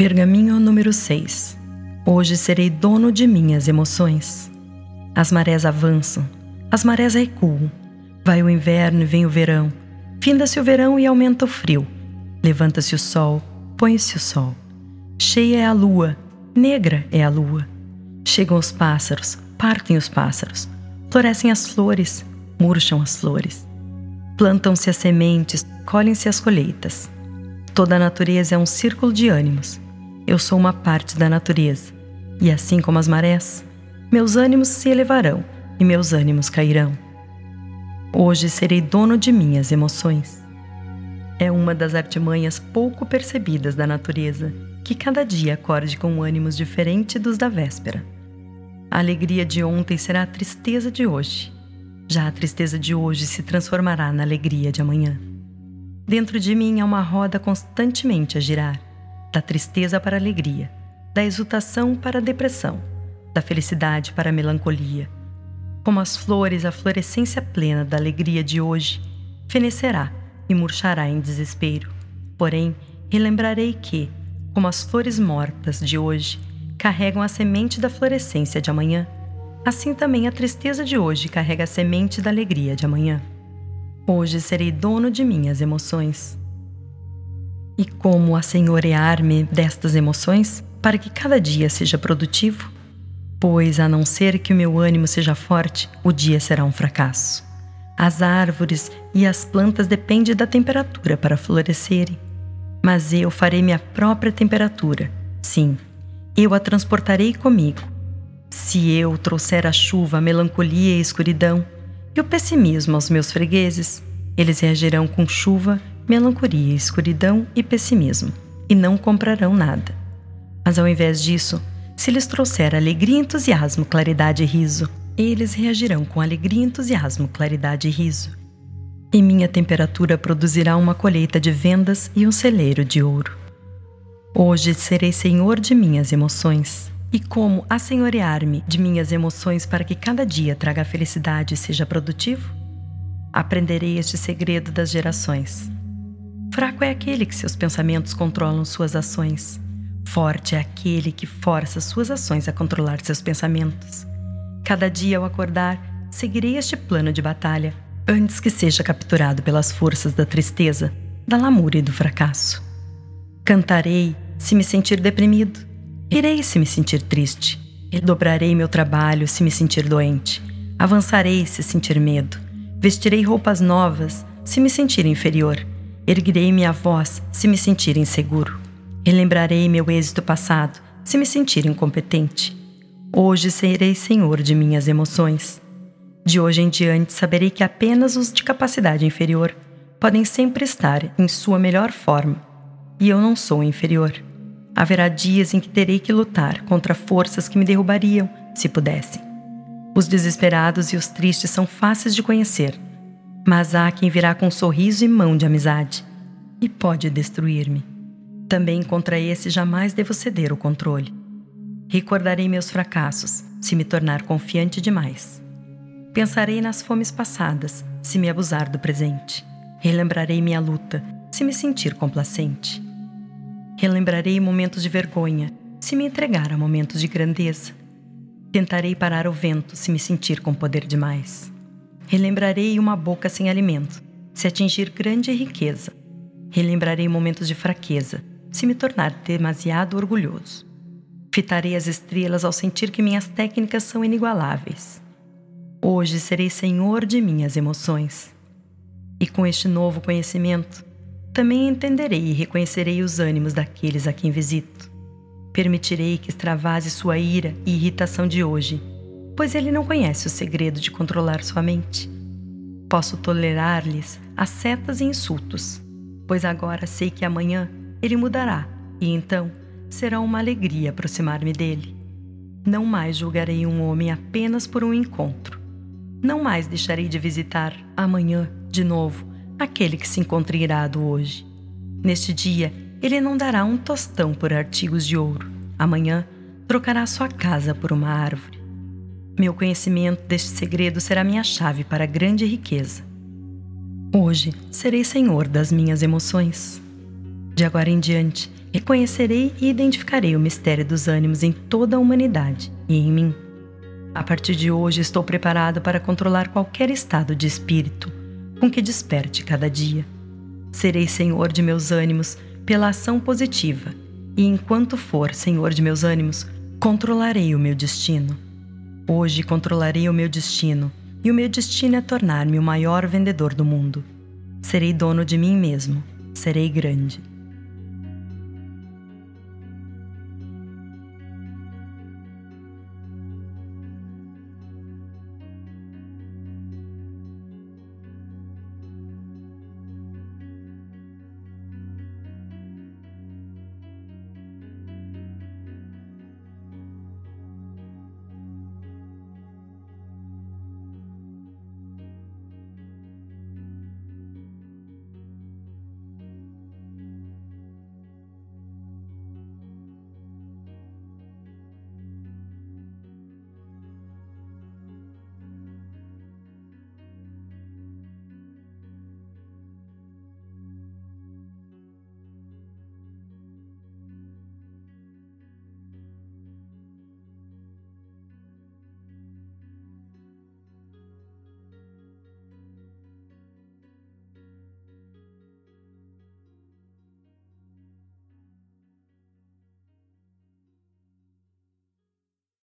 Pergaminho número 6. Hoje serei dono de minhas emoções. As marés avançam, as marés recuam. Vai o inverno e vem o verão. Finda-se o verão e aumenta o frio. Levanta-se o sol, põe-se o sol. Cheia é a lua, negra é a lua. Chegam os pássaros, partem os pássaros. Florescem as flores, murcham as flores. Plantam-se as sementes, colhem-se as colheitas. Toda a natureza é um círculo de ânimos eu sou uma parte da natureza, e assim como as marés, meus ânimos se elevarão e meus ânimos cairão. Hoje serei dono de minhas emoções. É uma das artimanhas pouco percebidas da natureza que cada dia acorde com ânimos diferentes dos da véspera. A alegria de ontem será a tristeza de hoje. Já a tristeza de hoje se transformará na alegria de amanhã. Dentro de mim há uma roda constantemente a girar da tristeza para a alegria, da exultação para a depressão, da felicidade para a melancolia. Como as flores, a florescência plena da alegria de hoje fenecerá e murchará em desespero. Porém, relembrarei que, como as flores mortas de hoje carregam a semente da florescência de amanhã, assim também a tristeza de hoje carrega a semente da alegria de amanhã. Hoje serei dono de minhas emoções e como assenhorear-me destas emoções para que cada dia seja produtivo? Pois, a não ser que o meu ânimo seja forte, o dia será um fracasso. As árvores e as plantas dependem da temperatura para florescerem. Mas eu farei minha própria temperatura. Sim, eu a transportarei comigo. Se eu trouxer a chuva, a melancolia e a escuridão, e o pessimismo aos meus fregueses, eles reagirão com chuva melancolia, escuridão e pessimismo, e não comprarão nada. Mas ao invés disso, se lhes trouxer alegria, entusiasmo, claridade e riso, eles reagirão com alegria, entusiasmo, claridade e riso. E minha temperatura produzirá uma colheita de vendas e um celeiro de ouro. Hoje serei senhor de minhas emoções. E como assenhorear-me de minhas emoções para que cada dia traga felicidade e seja produtivo? Aprenderei este segredo das gerações. Fraco é aquele que seus pensamentos controlam suas ações. Forte é aquele que força suas ações a controlar seus pensamentos. Cada dia ao acordar, seguirei este plano de batalha, antes que seja capturado pelas forças da tristeza, da lamúria e do fracasso. Cantarei se me sentir deprimido. Irei se me sentir triste. Redobrarei meu trabalho se me sentir doente. Avançarei se sentir medo. Vestirei roupas novas se me sentir inferior. Erguerei minha voz se me sentir inseguro. Relembrarei meu êxito passado se me sentir incompetente. Hoje serei senhor de minhas emoções. De hoje em diante saberei que apenas os de capacidade inferior podem sempre estar em sua melhor forma. E eu não sou inferior. Haverá dias em que terei que lutar contra forças que me derrubariam, se pudessem. Os desesperados e os tristes são fáceis de conhecer mas há quem virá com sorriso e mão de amizade e pode destruir-me. Também contra esse jamais devo ceder o controle. Recordarei meus fracassos se me tornar confiante demais. Pensarei nas fomes passadas se me abusar do presente. Relembrarei minha luta se me sentir complacente. Relembrarei momentos de vergonha se me entregar a momentos de grandeza. Tentarei parar o vento se me sentir com poder demais. Relembrarei uma boca sem alimento, se atingir grande riqueza. Relembrarei momentos de fraqueza, se me tornar demasiado orgulhoso. Fitarei as estrelas ao sentir que minhas técnicas são inigualáveis. Hoje serei senhor de minhas emoções. E com este novo conhecimento, também entenderei e reconhecerei os ânimos daqueles a quem visito. Permitirei que extravase sua ira e irritação de hoje pois ele não conhece o segredo de controlar sua mente. Posso tolerar-lhes setas e insultos, pois agora sei que amanhã ele mudará e então será uma alegria aproximar-me dele. Não mais julgarei um homem apenas por um encontro. Não mais deixarei de visitar amanhã, de novo, aquele que se encontra irado hoje. Neste dia, ele não dará um tostão por artigos de ouro. Amanhã, trocará sua casa por uma árvore. Meu conhecimento deste segredo será minha chave para a grande riqueza. Hoje serei senhor das minhas emoções. De agora em diante, reconhecerei e identificarei o mistério dos ânimos em toda a humanidade e em mim. A partir de hoje, estou preparado para controlar qualquer estado de espírito com que desperte cada dia. Serei senhor de meus ânimos pela ação positiva, e enquanto for senhor de meus ânimos, controlarei o meu destino. Hoje controlarei o meu destino, e o meu destino é tornar-me o maior vendedor do mundo. Serei dono de mim mesmo, serei grande.